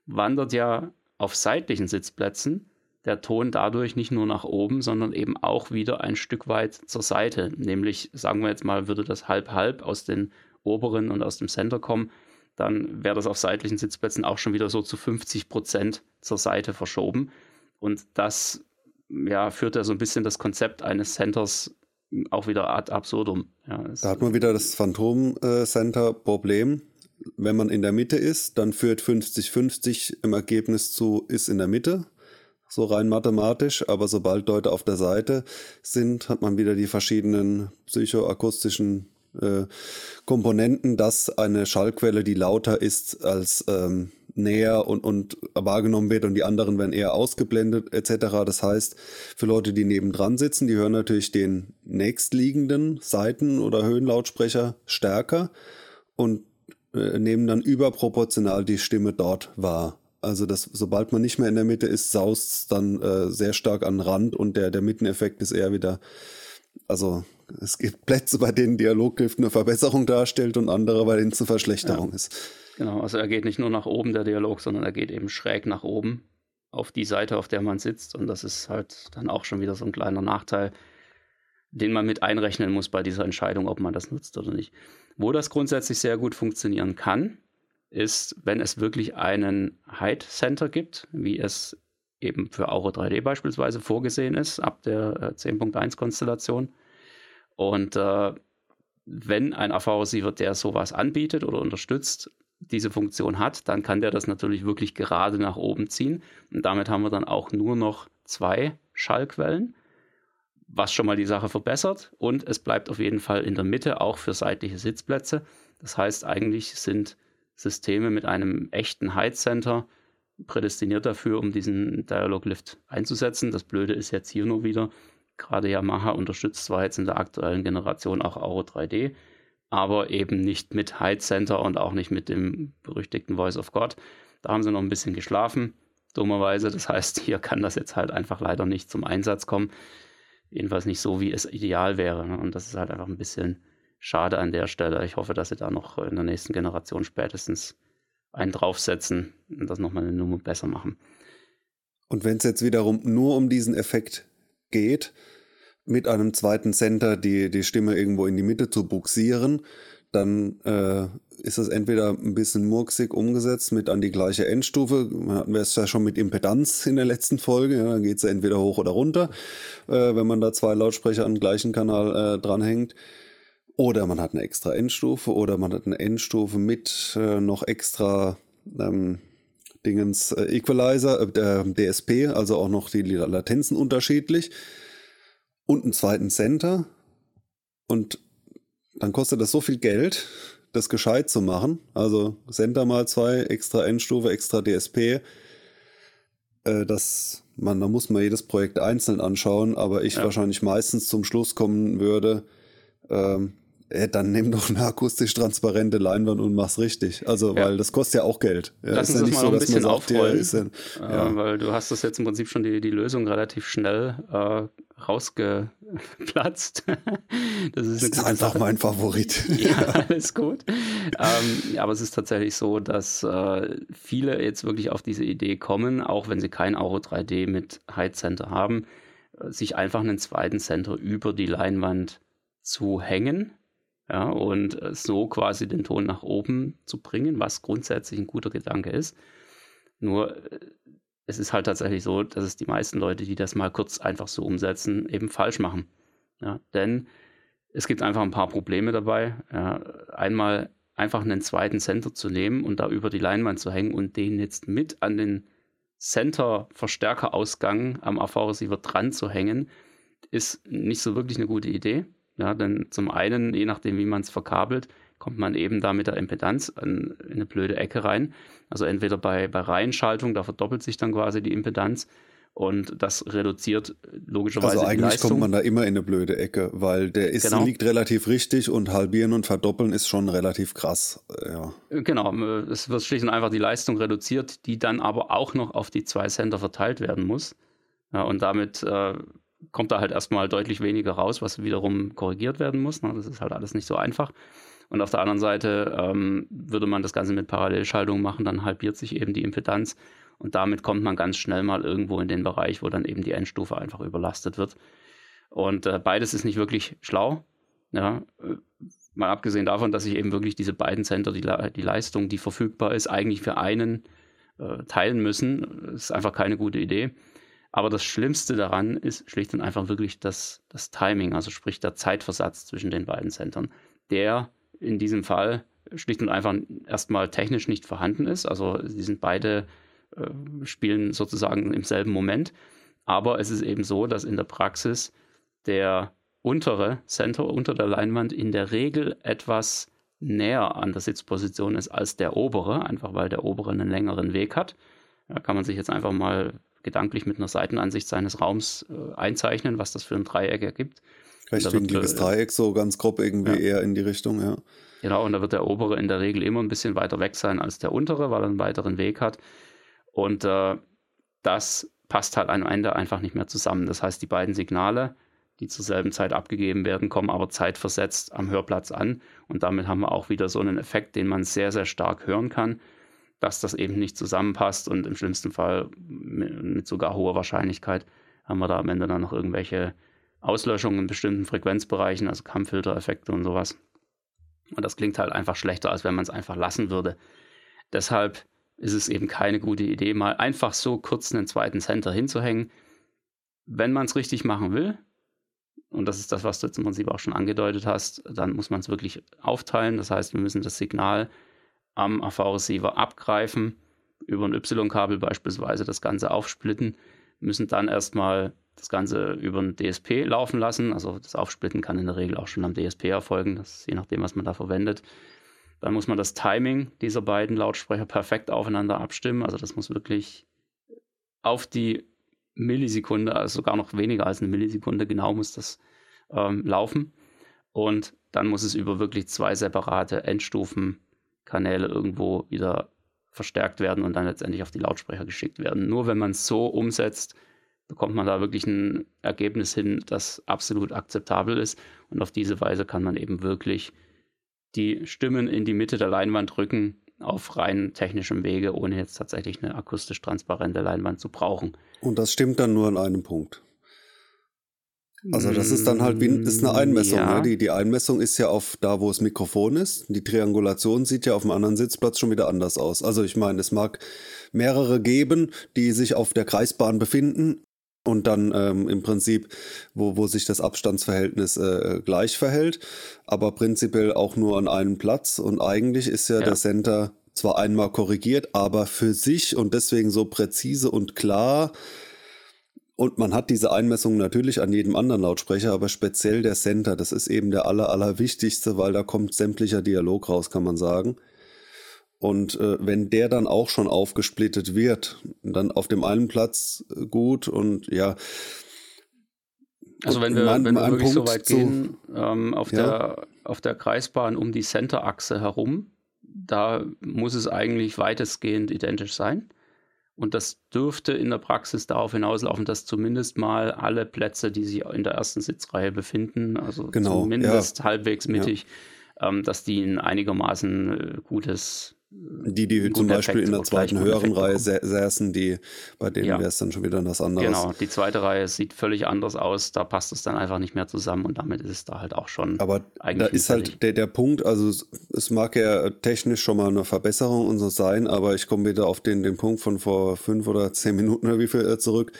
wandert ja auf seitlichen Sitzplätzen der Ton dadurch nicht nur nach oben, sondern eben auch wieder ein Stück weit zur Seite. Nämlich, sagen wir jetzt mal, würde das halb-halb aus den oberen und aus dem Center kommen, dann wäre das auf seitlichen Sitzplätzen auch schon wieder so zu 50 Prozent zur Seite verschoben. Und das ja, führt er so ein bisschen das Konzept eines Centers auch wieder ad absurdum. Ja, da hat man wieder das Phantom-Center-Problem. Wenn man in der Mitte ist, dann führt 50-50 im Ergebnis zu ist in der Mitte, so rein mathematisch. Aber sobald Leute auf der Seite sind, hat man wieder die verschiedenen psychoakustischen äh, Komponenten, dass eine Schallquelle, die lauter ist als ähm, näher und, und wahrgenommen wird und die anderen werden eher ausgeblendet etc. Das heißt, für Leute, die nebendran sitzen, die hören natürlich den nächstliegenden Seiten- oder Höhenlautsprecher stärker und äh, nehmen dann überproportional die Stimme dort wahr. Also das, sobald man nicht mehr in der Mitte ist, saust es dann äh, sehr stark an den Rand und der, der Mitteneffekt ist eher wieder, also es gibt Plätze, bei denen Dialoggift eine Verbesserung darstellt und andere, bei denen es eine Verschlechterung ja. ist. Genau, also er geht nicht nur nach oben, der Dialog, sondern er geht eben schräg nach oben auf die Seite, auf der man sitzt. Und das ist halt dann auch schon wieder so ein kleiner Nachteil, den man mit einrechnen muss bei dieser Entscheidung, ob man das nutzt oder nicht. Wo das grundsätzlich sehr gut funktionieren kann, ist, wenn es wirklich einen Height Center gibt, wie es eben für Auro 3D beispielsweise vorgesehen ist, ab der 10.1 äh, Konstellation. Und äh, wenn ein AV-Receiver, der sowas anbietet oder unterstützt, diese Funktion hat, dann kann der das natürlich wirklich gerade nach oben ziehen. Und damit haben wir dann auch nur noch zwei Schallquellen, was schon mal die Sache verbessert. Und es bleibt auf jeden Fall in der Mitte auch für seitliche Sitzplätze. Das heißt, eigentlich sind Systeme mit einem echten Height Center prädestiniert dafür, um diesen Dialog Lift einzusetzen. Das Blöde ist jetzt hier nur wieder, gerade Yamaha unterstützt zwar jetzt in der aktuellen Generation auch Auro 3D, aber eben nicht mit Height Center und auch nicht mit dem berüchtigten Voice of God. Da haben sie noch ein bisschen geschlafen, dummerweise. Das heißt, hier kann das jetzt halt einfach leider nicht zum Einsatz kommen. Jedenfalls nicht so, wie es ideal wäre. Ne? Und das ist halt einfach ein bisschen schade an der Stelle. Ich hoffe, dass sie da noch in der nächsten Generation spätestens einen draufsetzen und das nochmal eine Nummer besser machen. Und wenn es jetzt wiederum nur um diesen Effekt geht, mit einem zweiten Center die, die Stimme irgendwo in die Mitte zu buxieren, dann äh, ist es entweder ein bisschen murksig umgesetzt mit an die gleiche Endstufe. Hatten wir es ja schon mit Impedanz in der letzten Folge. Ja, dann geht es entweder hoch oder runter, äh, wenn man da zwei Lautsprecher an den gleichen Kanal äh, dranhängt. Oder man hat eine extra Endstufe oder man hat eine Endstufe mit äh, noch extra ähm, Dingens äh, Equalizer, äh, DSP, also auch noch die Latenzen unterschiedlich und einen zweiten Center. Und dann kostet das so viel Geld, das gescheit zu machen. Also Center mal zwei, extra Endstufe, extra DSP. Äh, das man, da muss man jedes Projekt einzeln anschauen, aber ich ja. wahrscheinlich meistens zum Schluss kommen würde, ähm, äh, dann nimm doch eine akustisch transparente Leinwand und mach's richtig. Also, ja. weil das kostet ja auch Geld. Ja, Lass uns ja das mal so, ein bisschen aufrollen, ist, äh, ja. weil du hast das jetzt im Prinzip schon die, die Lösung relativ schnell äh, rausgeplatzt. das ist, das ist einfach Sache. mein Favorit. ja, alles gut. ähm, aber es ist tatsächlich so, dass äh, viele jetzt wirklich auf diese Idee kommen, auch wenn sie kein Auro 3D mit Height Center haben, äh, sich einfach einen zweiten Center über die Leinwand zu hängen ja, und äh, so quasi den Ton nach oben zu bringen, was grundsätzlich ein guter Gedanke ist. Nur äh, es ist halt tatsächlich so, dass es die meisten Leute, die das mal kurz einfach so umsetzen, eben falsch machen. Ja, denn es gibt einfach ein paar Probleme dabei. Ja, einmal einfach einen zweiten Center zu nehmen und da über die Leinwand zu hängen und den jetzt mit an den Center-Verstärkerausgang am AV-Receiver dran zu hängen, ist nicht so wirklich eine gute Idee. Ja, denn zum einen, je nachdem, wie man es verkabelt, kommt man eben da mit der Impedanz in eine blöde Ecke rein. Also entweder bei, bei Reihenschaltung, da verdoppelt sich dann quasi die Impedanz und das reduziert logischerweise also eigentlich die Leistung. kommt man da immer in eine blöde Ecke, weil der ist, genau. liegt relativ richtig und halbieren und verdoppeln ist schon relativ krass. Ja. Genau, es wird schlicht und einfach die Leistung reduziert, die dann aber auch noch auf die zwei Center verteilt werden muss. Ja, und damit äh, kommt da halt erstmal deutlich weniger raus, was wiederum korrigiert werden muss. Ne? Das ist halt alles nicht so einfach. Und auf der anderen Seite ähm, würde man das Ganze mit Parallelschaltung machen, dann halbiert sich eben die Impedanz und damit kommt man ganz schnell mal irgendwo in den Bereich, wo dann eben die Endstufe einfach überlastet wird. Und äh, beides ist nicht wirklich schlau. Ja, äh, mal abgesehen davon, dass sich eben wirklich diese beiden Center, die, die Leistung, die verfügbar ist, eigentlich für einen äh, teilen müssen. Das ist einfach keine gute Idee. Aber das Schlimmste daran ist schlicht und einfach wirklich das, das Timing, also sprich der Zeitversatz zwischen den beiden Centern, der in diesem Fall schlicht und einfach erstmal technisch nicht vorhanden ist. Also sie sind beide, äh, spielen sozusagen im selben Moment. Aber es ist eben so, dass in der Praxis der untere Center unter der Leinwand in der Regel etwas näher an der Sitzposition ist als der obere, einfach weil der obere einen längeren Weg hat. Da kann man sich jetzt einfach mal gedanklich mit einer Seitenansicht seines Raums äh, einzeichnen, was das für ein Dreieck ergibt. Rechtwinkliges äh, Dreieck, so ganz grob irgendwie ja. eher in die Richtung, ja. Genau, und da wird der obere in der Regel immer ein bisschen weiter weg sein als der untere, weil er einen weiteren Weg hat. Und äh, das passt halt am Ende einfach nicht mehr zusammen. Das heißt, die beiden Signale, die zur selben Zeit abgegeben werden, kommen aber zeitversetzt am Hörplatz an. Und damit haben wir auch wieder so einen Effekt, den man sehr, sehr stark hören kann dass das eben nicht zusammenpasst und im schlimmsten Fall mit sogar hoher Wahrscheinlichkeit haben wir da am Ende dann noch irgendwelche Auslöschungen in bestimmten Frequenzbereichen, also Kammfiltereffekte und sowas. Und das klingt halt einfach schlechter, als wenn man es einfach lassen würde. Deshalb ist es eben keine gute Idee, mal einfach so kurz einen zweiten Center hinzuhängen. Wenn man es richtig machen will, und das ist das, was du jetzt im Prinzip auch schon angedeutet hast, dann muss man es wirklich aufteilen. Das heißt, wir müssen das Signal am AV-Receiver abgreifen, über ein Y-Kabel beispielsweise das Ganze aufsplitten, müssen dann erstmal das Ganze über ein DSP laufen lassen. Also das Aufsplitten kann in der Regel auch schon am DSP erfolgen, das je nachdem, was man da verwendet. Dann muss man das Timing dieser beiden Lautsprecher perfekt aufeinander abstimmen. Also das muss wirklich auf die Millisekunde, also sogar noch weniger als eine Millisekunde genau muss das ähm, laufen. Und dann muss es über wirklich zwei separate Endstufen Kanäle irgendwo wieder verstärkt werden und dann letztendlich auf die Lautsprecher geschickt werden. Nur wenn man es so umsetzt, bekommt man da wirklich ein Ergebnis hin, das absolut akzeptabel ist. Und auf diese Weise kann man eben wirklich die Stimmen in die Mitte der Leinwand rücken, auf rein technischem Wege, ohne jetzt tatsächlich eine akustisch transparente Leinwand zu brauchen. Und das stimmt dann nur an einem Punkt. Also das ist dann halt wie ist eine Einmessung. Ja. Ne? Die, die Einmessung ist ja auf da, wo das Mikrofon ist. Die Triangulation sieht ja auf dem anderen Sitzplatz schon wieder anders aus. Also ich meine, es mag mehrere geben, die sich auf der Kreisbahn befinden und dann ähm, im Prinzip, wo, wo sich das Abstandsverhältnis äh, gleich verhält, aber prinzipiell auch nur an einem Platz. Und eigentlich ist ja, ja. der Center zwar einmal korrigiert, aber für sich und deswegen so präzise und klar. Und man hat diese Einmessung natürlich an jedem anderen Lautsprecher, aber speziell der Center, das ist eben der aller, allerwichtigste, weil da kommt sämtlicher Dialog raus, kann man sagen. Und äh, wenn der dann auch schon aufgesplittet wird, dann auf dem einen Platz äh, gut und ja. Also wenn wir, mein, wenn wir wirklich Punkt so weit gehen, ähm, auf, ja. der, auf der Kreisbahn um die Centerachse herum, da muss es eigentlich weitestgehend identisch sein. Und das dürfte in der Praxis darauf hinauslaufen, dass zumindest mal alle Plätze, die sich in der ersten Sitzreihe befinden, also genau, zumindest ja. halbwegs mittig, ja. ähm, dass die ein einigermaßen äh, gutes die, die zum Beispiel in der zweiten höheren Reihe säßen, die, bei denen ja. wäre es dann schon wieder das andere. Genau, die zweite Reihe sieht völlig anders aus, da passt es dann einfach nicht mehr zusammen und damit ist es da halt auch schon. Aber da ist halt der, der Punkt, also es mag ja technisch schon mal eine Verbesserung und so sein, aber ich komme wieder auf den, den Punkt von vor fünf oder zehn Minuten oder wie viel äh, zurück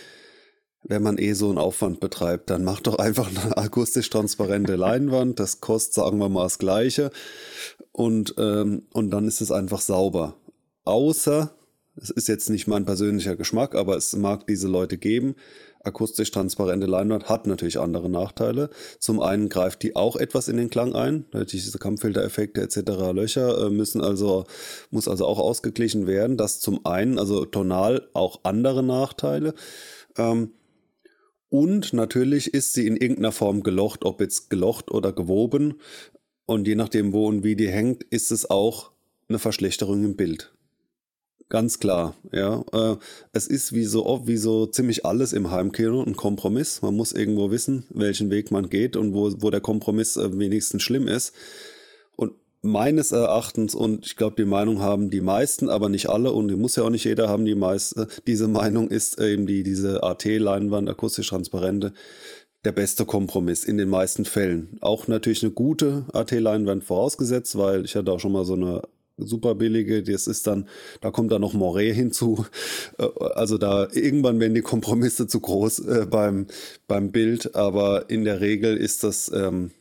wenn man eh so einen Aufwand betreibt, dann macht doch einfach eine akustisch transparente Leinwand. Das kostet, sagen wir mal, das Gleiche. Und, ähm, und dann ist es einfach sauber. Außer, es ist jetzt nicht mein persönlicher Geschmack, aber es mag diese Leute geben. Akustisch transparente Leinwand hat natürlich andere Nachteile. Zum einen greift die auch etwas in den Klang ein. Natürlich diese Kampffiltereffekte etc. Löcher äh, müssen also, muss also auch ausgeglichen werden. Das zum einen, also tonal auch andere Nachteile. Ähm, und natürlich ist sie in irgendeiner Form gelocht, ob jetzt gelocht oder gewoben. Und je nachdem, wo und wie die hängt, ist es auch eine Verschlechterung im Bild. Ganz klar, ja. Äh, es ist wie so oft, wie so ziemlich alles im Heimkino ein Kompromiss. Man muss irgendwo wissen, welchen Weg man geht und wo, wo der Kompromiss äh, wenigstens schlimm ist meines Erachtens, und ich glaube, die Meinung haben die meisten, aber nicht alle, und die muss ja auch nicht jeder haben, die meiste, diese Meinung ist eben die, diese AT-Leinwand, akustisch transparente, der beste Kompromiss in den meisten Fällen. Auch natürlich eine gute AT-Leinwand vorausgesetzt, weil ich hatte auch schon mal so eine super billige, das ist dann, da kommt dann noch Moray hinzu. Äh, also da irgendwann werden die Kompromisse zu groß äh, beim, beim Bild, aber in der Regel ist das ähm,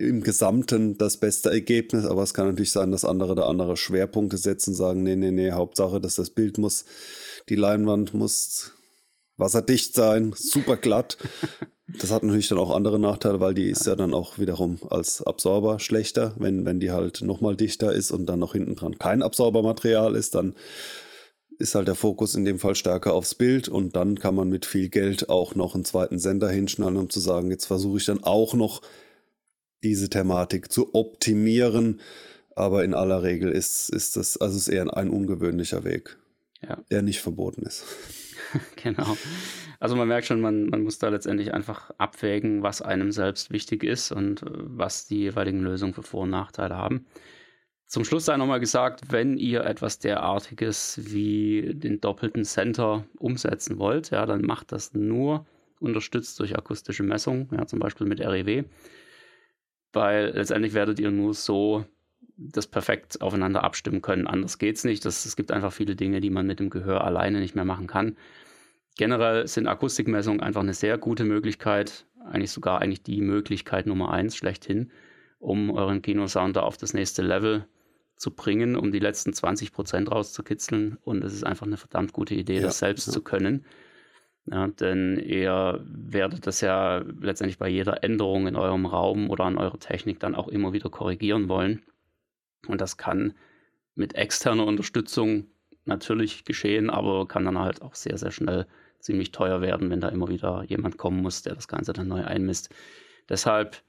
im Gesamten das beste Ergebnis, aber es kann natürlich sein, dass andere da andere Schwerpunkte setzen, sagen, nee, nee, nee, Hauptsache, dass das Bild muss, die Leinwand muss wasserdicht sein, super glatt. Das hat natürlich dann auch andere Nachteile, weil die ist ja dann auch wiederum als Absorber schlechter. Wenn, wenn die halt nochmal dichter ist und dann noch hinten dran kein Absorbermaterial ist, dann ist halt der Fokus in dem Fall stärker aufs Bild und dann kann man mit viel Geld auch noch einen zweiten Sender hinschnallen, um zu sagen, jetzt versuche ich dann auch noch diese Thematik zu optimieren. Aber in aller Regel ist, ist das, also ist eher ein ungewöhnlicher Weg, ja. der nicht verboten ist. genau. Also man merkt schon, man, man muss da letztendlich einfach abwägen, was einem selbst wichtig ist und äh, was die jeweiligen Lösungen für Vor- und Nachteile haben. Zum Schluss sei nochmal gesagt, wenn ihr etwas derartiges wie den doppelten Center umsetzen wollt, ja, dann macht das nur unterstützt durch akustische Messung, ja, zum Beispiel mit REW weil letztendlich werdet ihr nur so das perfekt aufeinander abstimmen können. Anders geht es nicht. Das, es gibt einfach viele Dinge, die man mit dem Gehör alleine nicht mehr machen kann. Generell sind Akustikmessungen einfach eine sehr gute Möglichkeit, eigentlich sogar eigentlich die Möglichkeit Nummer eins schlechthin, um euren Kinosounder auf das nächste Level zu bringen, um die letzten 20 Prozent rauszukitzeln. Und es ist einfach eine verdammt gute Idee, ja, das selbst ja. zu können. Ja, denn ihr werdet das ja letztendlich bei jeder Änderung in eurem Raum oder an eurer Technik dann auch immer wieder korrigieren wollen. Und das kann mit externer Unterstützung natürlich geschehen, aber kann dann halt auch sehr, sehr schnell ziemlich teuer werden, wenn da immer wieder jemand kommen muss, der das Ganze dann neu einmisst. Deshalb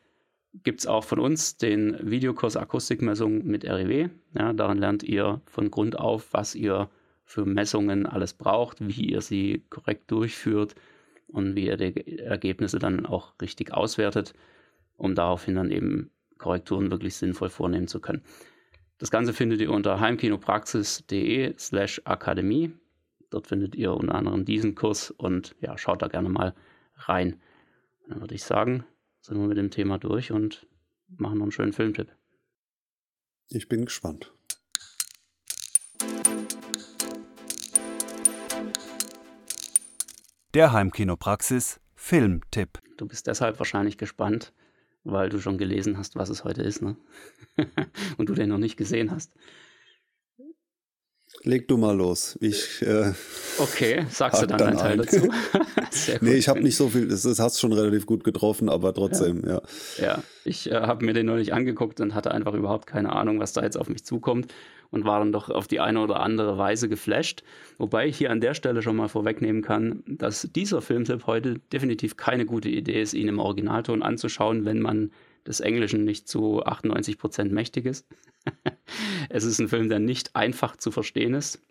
gibt es auch von uns den Videokurs Akustikmessung mit REW. Ja, daran lernt ihr von Grund auf, was ihr für Messungen alles braucht, wie ihr sie korrekt durchführt und wie ihr die Ergebnisse dann auch richtig auswertet, um daraufhin dann eben Korrekturen wirklich sinnvoll vornehmen zu können. Das Ganze findet ihr unter heimkinopraxis.de slash akademie. Dort findet ihr unter anderem diesen Kurs und ja, schaut da gerne mal rein. Dann würde ich sagen, sind wir mit dem Thema durch und machen noch einen schönen Filmtipp. Ich bin gespannt. Der Heimkinopraxis Filmtipp. Du bist deshalb wahrscheinlich gespannt, weil du schon gelesen hast, was es heute ist, ne? Und du den noch nicht gesehen hast. Leg du mal los. Ich, äh, okay, sagst du dann, dann einen Teil ein. dazu? Sehr nee, ich habe nicht so viel, das, das hast schon relativ gut getroffen, aber trotzdem, ja. Ja, ja ich äh, habe mir den neulich angeguckt und hatte einfach überhaupt keine Ahnung, was da jetzt auf mich zukommt und war dann doch auf die eine oder andere Weise geflasht. Wobei ich hier an der Stelle schon mal vorwegnehmen kann, dass dieser Filmtipp heute definitiv keine gute Idee ist, ihn im Originalton anzuschauen, wenn man des Englischen nicht zu 98 Prozent mächtig ist. es ist ein Film, der nicht einfach zu verstehen ist.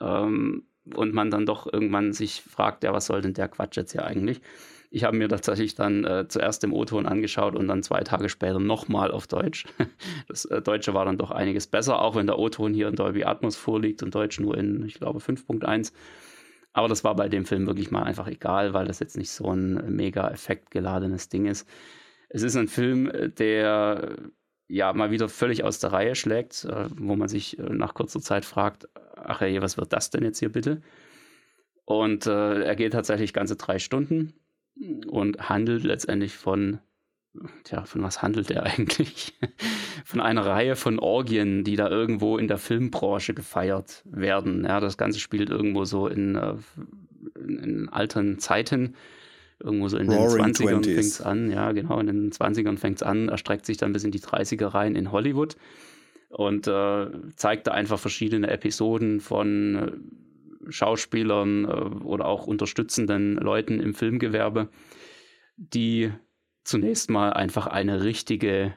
Ähm, und man dann doch irgendwann sich fragt, ja, was soll denn der Quatsch jetzt hier eigentlich? Ich habe mir tatsächlich dann äh, zuerst im O-Ton angeschaut und dann zwei Tage später nochmal auf Deutsch. Das äh, Deutsche war dann doch einiges besser, auch wenn der O-Ton hier in Dolby Atmos vorliegt und Deutsch nur in, ich glaube, 5.1. Aber das war bei dem Film wirklich mal einfach egal, weil das jetzt nicht so ein mega effektgeladenes Ding ist. Es ist ein Film, äh, der ja mal wieder völlig aus der Reihe schlägt, äh, wo man sich äh, nach kurzer Zeit fragt, ach hey, was wird das denn jetzt hier bitte? Und äh, er geht tatsächlich ganze drei Stunden und handelt letztendlich von, tja, von was handelt er eigentlich? von einer Reihe von Orgien, die da irgendwo in der Filmbranche gefeiert werden. Ja, das Ganze spielt irgendwo so in, in, in alten Zeiten irgendwo so in Roaring den 20ern fängt es an, ja, genau, in den 20ern fängt es an, erstreckt sich dann bis in die 30er rein in Hollywood und äh, zeigt da einfach verschiedene Episoden von äh, Schauspielern äh, oder auch unterstützenden Leuten im Filmgewerbe, die zunächst mal einfach eine richtige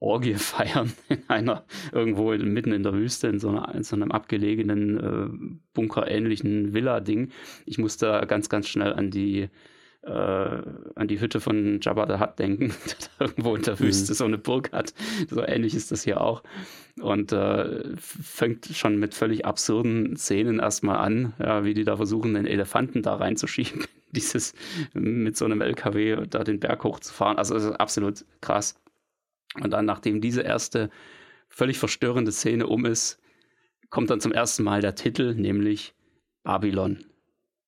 Orgie feiern in einer irgendwo mitten in der Wüste in so, einer, in so einem abgelegenen äh, bunkerähnlichen Villa-Ding. Ich musste ganz, ganz schnell an die äh, an die Hütte von Jabba the Hutt denken, der irgendwo in der mhm. Wüste mhm. so eine Burg hat. So ähnlich ist das hier auch. Und äh, fängt schon mit völlig absurden Szenen erstmal an, ja, wie die da versuchen, den Elefanten da reinzuschieben. Dieses mit so einem LKW da den Berg hochzufahren. Also das ist absolut krass. Und dann, nachdem diese erste völlig verstörende Szene um ist, kommt dann zum ersten Mal der Titel, nämlich Babylon.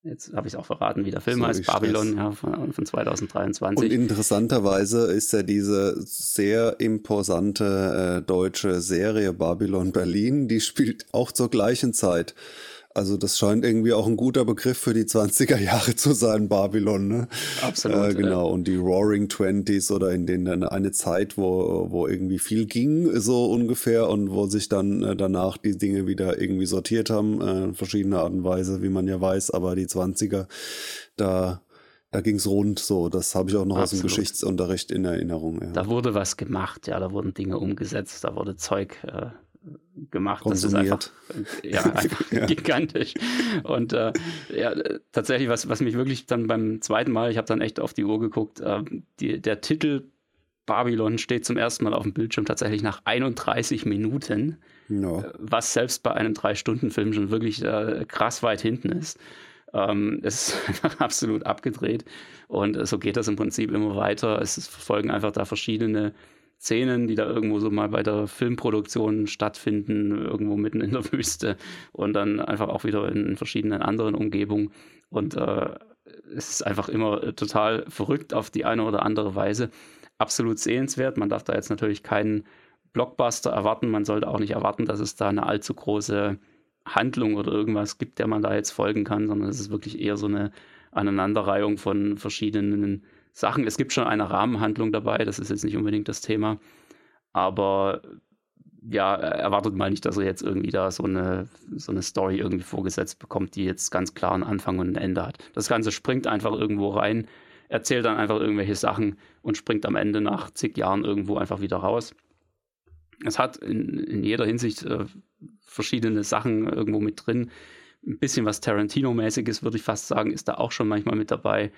Jetzt habe ich es auch verraten, wie der Film so heißt, Babylon ja, von, von, 2023. Und interessanterweise ist ja diese sehr imposante äh, deutsche Serie Babylon Berlin, die spielt auch zur gleichen Zeit. Also das scheint irgendwie auch ein guter Begriff für die 20er Jahre zu sein, Babylon. Ne? Absolut. Äh, genau, und die Roaring Twenties oder in denen eine Zeit, wo, wo irgendwie viel ging, so ungefähr, und wo sich dann äh, danach die Dinge wieder irgendwie sortiert haben, äh, verschiedene Art und Weise, wie man ja weiß, aber die 20er, da da ging's rund so. Das habe ich auch noch Absolut. aus dem Geschichtsunterricht in Erinnerung. Ja. Da wurde was gemacht, ja, da wurden Dinge umgesetzt, da wurde Zeug äh, gemacht. Konsumiert. Das ist einfach, ja, einfach ja. gigantisch. Und äh, ja, tatsächlich, was, was mich wirklich dann beim zweiten Mal, ich habe dann echt auf die Uhr geguckt, äh, die, der Titel Babylon steht zum ersten Mal auf dem Bildschirm tatsächlich nach 31 Minuten, no. Äh, was selbst bei einem Drei-Stunden-Film schon wirklich äh, krass weit hinten ist. Ähm, es ist einfach absolut abgedreht und äh, so geht das im Prinzip immer weiter. Es verfolgen einfach da verschiedene Szenen, die da irgendwo so mal bei der Filmproduktion stattfinden, irgendwo mitten in der Wüste und dann einfach auch wieder in verschiedenen anderen Umgebungen. Und äh, es ist einfach immer total verrückt auf die eine oder andere Weise. Absolut sehenswert. Man darf da jetzt natürlich keinen Blockbuster erwarten. Man sollte auch nicht erwarten, dass es da eine allzu große Handlung oder irgendwas gibt, der man da jetzt folgen kann, sondern es ist wirklich eher so eine Aneinanderreihung von verschiedenen Sachen. Es gibt schon eine Rahmenhandlung dabei, das ist jetzt nicht unbedingt das Thema. Aber ja, erwartet mal nicht, dass er jetzt irgendwie da so eine, so eine Story irgendwie vorgesetzt bekommt, die jetzt ganz klar einen Anfang und ein Ende hat. Das Ganze springt einfach irgendwo rein, erzählt dann einfach irgendwelche Sachen und springt am Ende nach zig Jahren irgendwo einfach wieder raus. Es hat in, in jeder Hinsicht äh, verschiedene Sachen irgendwo mit drin. Ein bisschen was Tarantino-mäßiges, würde ich fast sagen, ist da auch schon manchmal mit dabei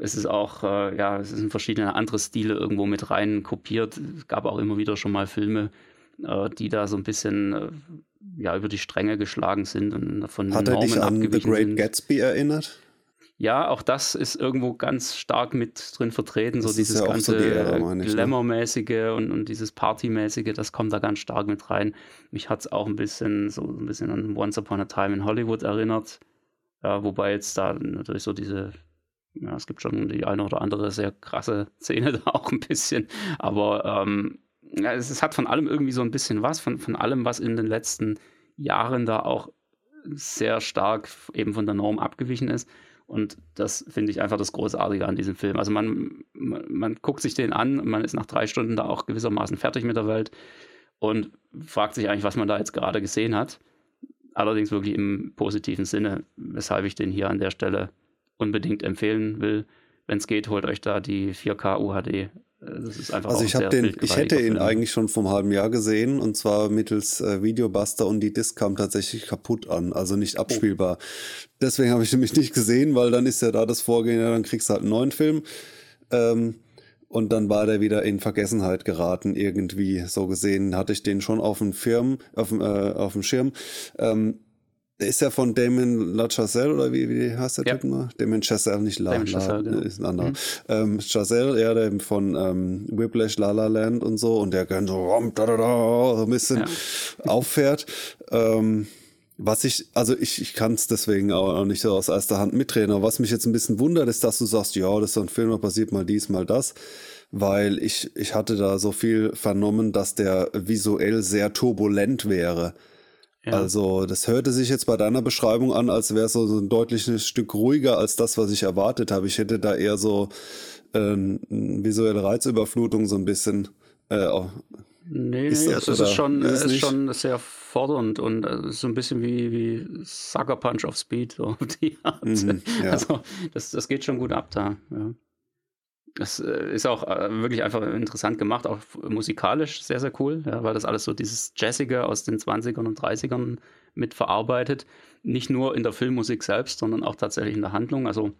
es ist auch, äh, ja, es sind verschiedene andere Stile irgendwo mit rein kopiert. Es gab auch immer wieder schon mal Filme, äh, die da so ein bisschen äh, ja, über die Stränge geschlagen sind und von Hat er dich an The Great sind. Gatsby erinnert? Ja, auch das ist irgendwo ganz stark mit drin vertreten, das so dieses ja ganze so ne? Glamour-mäßige und, und dieses Party-mäßige, das kommt da ganz stark mit rein. Mich hat es auch ein bisschen so ein bisschen an Once Upon a Time in Hollywood erinnert Ja, wobei jetzt da natürlich so diese, ja, es gibt schon die eine oder andere sehr krasse Szene da auch ein bisschen, aber ähm, ja, es, es, hat von allem irgendwie so ein bisschen was, von, von allem, was in den letzten Jahren da auch sehr stark eben von der Norm abgewichen ist. Und das finde ich einfach das Großartige an diesem Film. Also man, man, man, guckt sich den an, man ist nach drei Stunden da auch gewissermaßen fertig mit der Welt und fragt sich eigentlich, was man da jetzt gerade gesehen hat. Allerdings wirklich im positiven Sinne, weshalb ich den hier an der Stelle unbedingt empfehlen will. Wenn es geht, holt euch da die 4K UHD das ist einfach also ich habe den, ich hätte ihn eigentlich schon vom halben Jahr gesehen und zwar mittels äh, Videobuster und die Disc kam tatsächlich kaputt an, also nicht abspielbar. Oh. Deswegen habe ich nämlich nicht gesehen, weil dann ist ja da das Vorgehen, ja, dann kriegst du halt einen neuen Film. Ähm, und dann war der wieder in Vergessenheit geraten, irgendwie so gesehen. Hatte ich den schon auf dem Firm, auf dem, äh, auf dem Schirm. Ähm, der ist ja von Damon LaChazelle, oder wie, wie heißt der ja. Typ mal? Damon Chazelle, nicht La, Damon Chazelle, La, genau. ist ein anderer. Mhm. Ähm, Chazelle, ja, der von ähm, Whiplash, La La Land und so, und der kann so, rom, da, da, da, so ein bisschen ja. auffährt. Ähm, was ich, also ich, ich kann es deswegen auch nicht so aus erster Hand mitreden, aber was mich jetzt ein bisschen wundert, ist, dass du sagst, ja, das ist so ein Film, da passiert mal dies, mal das, weil ich, ich hatte da so viel vernommen, dass der visuell sehr turbulent wäre. Also das hörte sich jetzt bei deiner Beschreibung an, als wäre es so ein deutliches Stück ruhiger als das, was ich erwartet habe. Ich hätte da eher so ähm, visuelle Reizüberflutung so ein bisschen. Äh, nee, ist nee, das, es ist schon, ist, ist schon sehr fordernd und äh, so ein bisschen wie, wie Sucker Punch of Speed, so die Art. Mhm, ja. Also das, das geht schon gut ab da. Ja. Das äh, ist auch äh, wirklich einfach interessant gemacht, auch musikalisch sehr, sehr cool, ja, weil das alles so dieses Jazzige aus den 20ern und 30ern mit verarbeitet. Nicht nur in der Filmmusik selbst, sondern auch tatsächlich in der Handlung. Also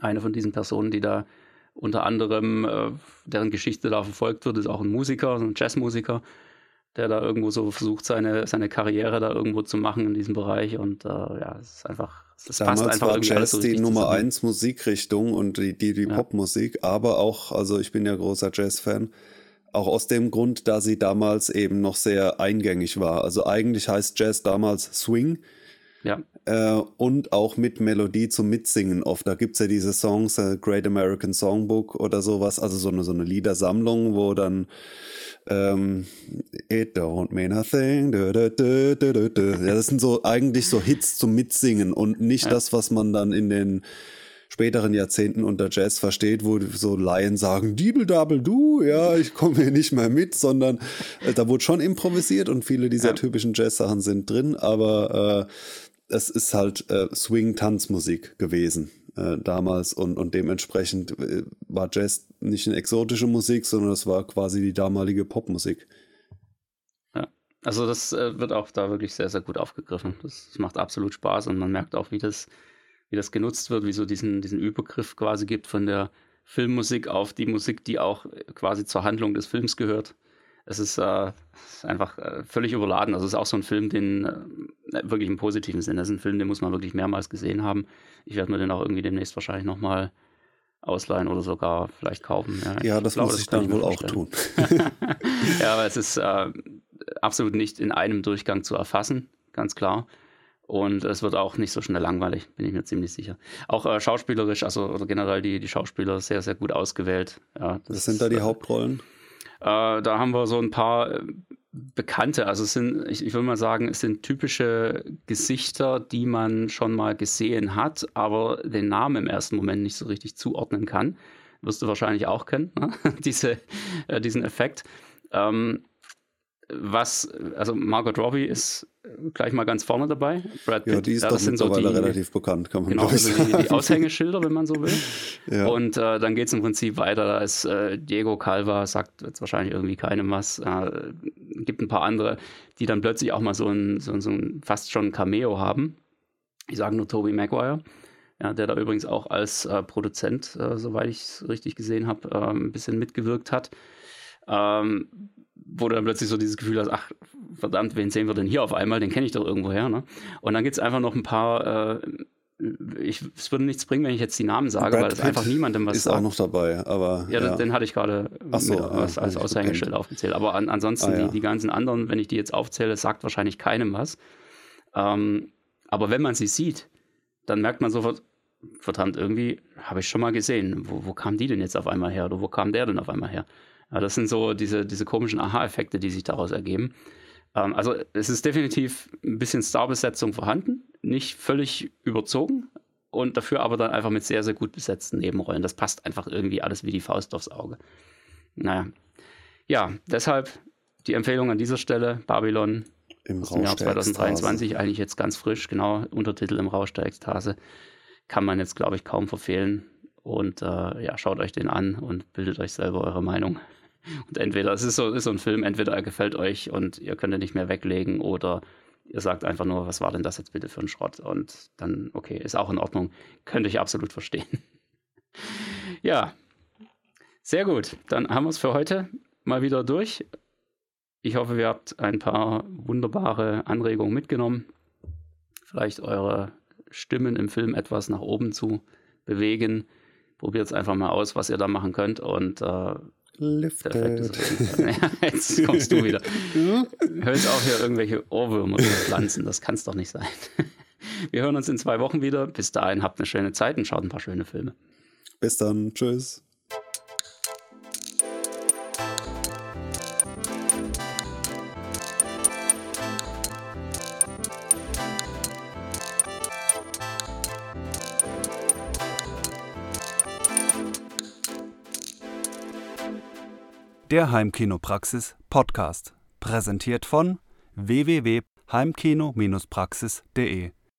eine von diesen Personen, die da unter anderem, äh, deren Geschichte da verfolgt wird, ist auch ein Musiker, ein Jazzmusiker, der da irgendwo so versucht, seine, seine Karriere da irgendwo zu machen in diesem Bereich. Und äh, ja, es ist einfach, es Damals passt einfach war Jazz so die Nummer zusammen. eins Musikrichtung und die, die, die ja. Popmusik, aber auch, also ich bin ja großer Jazz-Fan, auch aus dem Grund, da sie damals eben noch sehr eingängig war. Also eigentlich heißt Jazz damals Swing. Ja. Äh, und auch mit Melodie zum Mitsingen oft. Da gibt's ja diese Songs, äh, Great American Songbook oder sowas, also so eine, so eine Liedersammlung, wo dann ähm, It don't mean a thing. Du, du, du, ja, das sind so eigentlich so Hits zum Mitsingen und nicht ja. das, was man dann in den späteren Jahrzehnten unter Jazz versteht, wo so Laien sagen, Diebel Double du, ja, ich komme hier nicht mehr mit, sondern äh, da wurde schon improvisiert und viele dieser ja. typischen Jazz-Sachen sind drin, aber äh, es ist halt äh, Swing-Tanzmusik gewesen äh, damals und, und dementsprechend äh, war Jazz nicht eine exotische Musik, sondern es war quasi die damalige Popmusik. Ja, also das äh, wird auch da wirklich sehr, sehr gut aufgegriffen. Das, das, macht absolut Spaß und man merkt auch, wie das, wie das genutzt wird, wie so diesen, diesen Übergriff quasi gibt von der Filmmusik auf die Musik, die auch quasi zur Handlung des Films gehört es ist, äh, einfach äh, völlig überladen. Also es ist auch so ein Film, den äh, wirklich im positiven Sinne, das ist ein Film, den muss man wirklich mehrmals gesehen haben. Ich werde mir den auch irgendwie demnächst wahrscheinlich nochmal ausleihen oder sogar vielleicht kaufen. Ja, ja das glaube, muss ich dann wohl auch tun. ja, aber es ist äh, absolut nicht in einem Durchgang zu erfassen, ganz klar. Und es wird auch nicht so schnell langweilig, bin ich mir ziemlich sicher. Auch äh, schauspielerisch, also oder generell die, die Schauspieler sehr, sehr gut ausgewählt. Ja, das, das sind da die äh, Hauptrollen? Äh, da haben wir so ein paar äh, Bekannte, also es sind, ich, ich würde mal sagen, es sind typische Gesichter, die man schon mal gesehen hat, aber den Namen im ersten Moment nicht so richtig zuordnen kann. Wirst du wahrscheinlich auch kennen, ne? Diese, äh, diesen Effekt. Ähm, was, also Margot Robbie ist gleich mal ganz vorne dabei. Brad Pitt, ja, die ist ja, doch mittlerweile so die, relativ bekannt, kann man genau, also die, die, Aushängeschilder, wenn man so will. Ja. Und äh, dann geht es im Prinzip weiter. Da ist äh, Diego Calva, sagt jetzt wahrscheinlich irgendwie keinem was. Äh, gibt ein paar andere, die dann plötzlich auch mal so ein, so, so ein fast schon Cameo haben. Ich sage nur Toby Maguire. Ja, der da übrigens auch als äh, Produzent, äh, soweit ich es richtig gesehen habe, äh, ein bisschen mitgewirkt hat. Ähm, wo du dann plötzlich so dieses Gefühl hast, ach, verdammt, wen sehen wir denn hier auf einmal? Den kenne ich doch irgendwoher. Ne? Und dann gibt es einfach noch ein paar, äh, ich, es würde nichts bringen, wenn ich jetzt die Namen sage, Brad weil das einfach niemandem was ist sagt. auch noch dabei, aber. Ja, ja. den hatte ich gerade so, ja, als, als Aushängeschild aufgezählt. Aber an, ansonsten, ah, ja. die, die ganzen anderen, wenn ich die jetzt aufzähle, sagt wahrscheinlich keinem was. Ähm, aber wenn man sie sieht, dann merkt man sofort, verdammt, irgendwie habe ich schon mal gesehen. Wo, wo kam die denn jetzt auf einmal her? Oder wo kam der denn auf einmal her? Ja, das sind so diese, diese komischen Aha-Effekte, die sich daraus ergeben. Ähm, also es ist definitiv ein bisschen Starbesetzung vorhanden, nicht völlig überzogen und dafür aber dann einfach mit sehr, sehr gut besetzten Nebenrollen. Das passt einfach irgendwie alles wie die Faust aufs Auge. Naja. Ja, deshalb die Empfehlung an dieser Stelle, Babylon Im aus dem Jahr 2023, eigentlich jetzt ganz frisch, genau, Untertitel im Rausch der Ekstase. Kann man jetzt, glaube ich, kaum verfehlen. Und äh, ja, schaut euch den an und bildet euch selber eure Meinung. Und entweder, es ist so, ist so ein Film, entweder er gefällt euch und ihr könnt ihn nicht mehr weglegen oder ihr sagt einfach nur, was war denn das jetzt bitte für ein Schrott? Und dann, okay, ist auch in Ordnung. Könnte ich absolut verstehen. ja, sehr gut. Dann haben wir es für heute mal wieder durch. Ich hoffe, ihr habt ein paar wunderbare Anregungen mitgenommen. Vielleicht eure Stimmen im Film etwas nach oben zu bewegen. Probiert es einfach mal aus, was ihr da machen könnt. Und äh, Lifted. ja, jetzt kommst du wieder. Hörst auf hier irgendwelche Ohrwürmer zu pflanzen. Das kann es doch nicht sein. Wir hören uns in zwei Wochen wieder. Bis dahin habt eine schöne Zeit und schaut ein paar schöne Filme. Bis dann. Tschüss. Der Heimkinopraxis Podcast. Präsentiert von www.heimkino-praxis.de